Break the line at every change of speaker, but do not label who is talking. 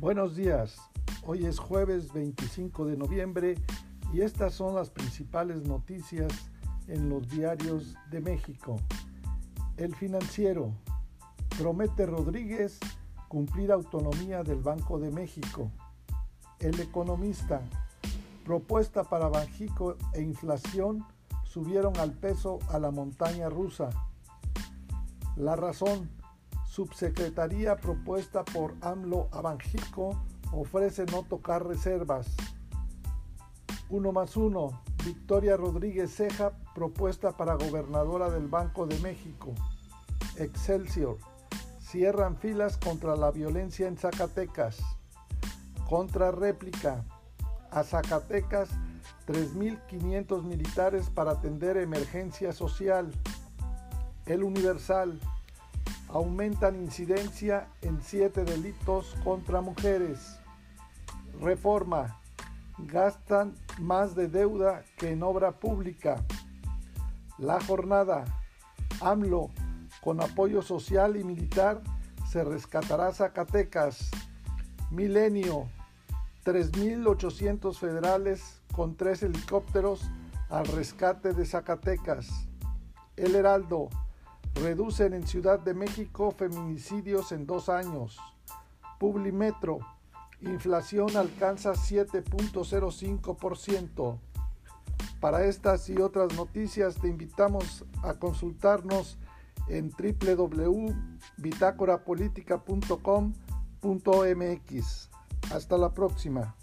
Buenos días, hoy es jueves 25 de noviembre y estas son las principales noticias en los diarios de México. El financiero promete Rodríguez cumplir autonomía del Banco de México. El economista propuesta para Banjico e inflación subieron al peso a la montaña rusa. La razón subsecretaría propuesta por AMLO a Banjico ofrece no tocar reservas. 1 más 1. Victoria Rodríguez Ceja, propuesta para gobernadora del Banco de México. Excelsior. Cierran filas contra la violencia en Zacatecas. Contra réplica. A Zacatecas 3.500 militares para atender emergencia social. El Universal aumentan incidencia en siete delitos contra mujeres. Reforma. Gastan más de deuda que en obra pública. La jornada. AMLO. Con apoyo social y militar se rescatará Zacatecas. Milenio. 3.800 federales con tres helicópteros al rescate de Zacatecas. El Heraldo Reducen en Ciudad de México feminicidios en dos años. Publimetro. Inflación alcanza 7.05%. Para estas y otras noticias te invitamos a consultarnos en www.bitácorapolítica.com.mx. Hasta la próxima.